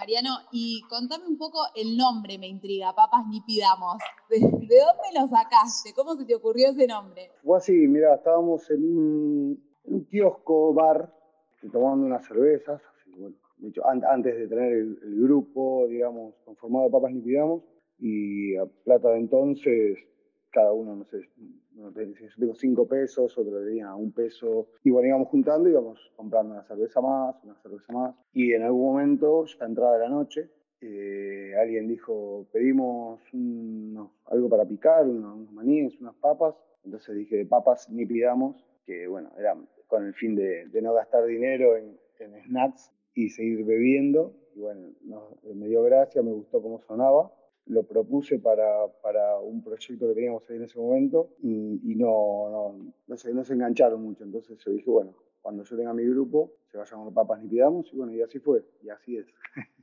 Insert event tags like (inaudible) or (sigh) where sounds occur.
Mariano, y contame un poco el nombre, me intriga, Papas Ni Pidamos. ¿De, dónde lo sacaste? ¿Cómo se te ocurrió ese nombre? Fue así, mira, estábamos en un, kiosco bar tomando unas cervezas, antes de tener el, grupo, digamos, conformado de Papas Ni Pidamos, y a plata de entonces, cada uno, no sé, yo tengo cinco pesos, otro tenía un peso, y bueno, íbamos juntando íbamos comprando una cerveza más, una cerveza más, y en algún momento, ya entrada de la noche, eh, alguien dijo, pedimos algo para picar, unos, maníes, unas papas, entonces dije, de papas ni pidamos, que bueno, era con el fin de, no gastar dinero en, snacks y seguir bebiendo, y bueno, me dio gracia, me gustó cómo sonaba, lo propuse para, para, un proyecto que teníamos ahí en ese momento y, no, no, no, se, no se engancharon mucho. Entonces yo dije, bueno, cuando yo tenga mi grupo, se va a llamar Papas ni Pidamos y bueno, y así fue, y así es. (laughs)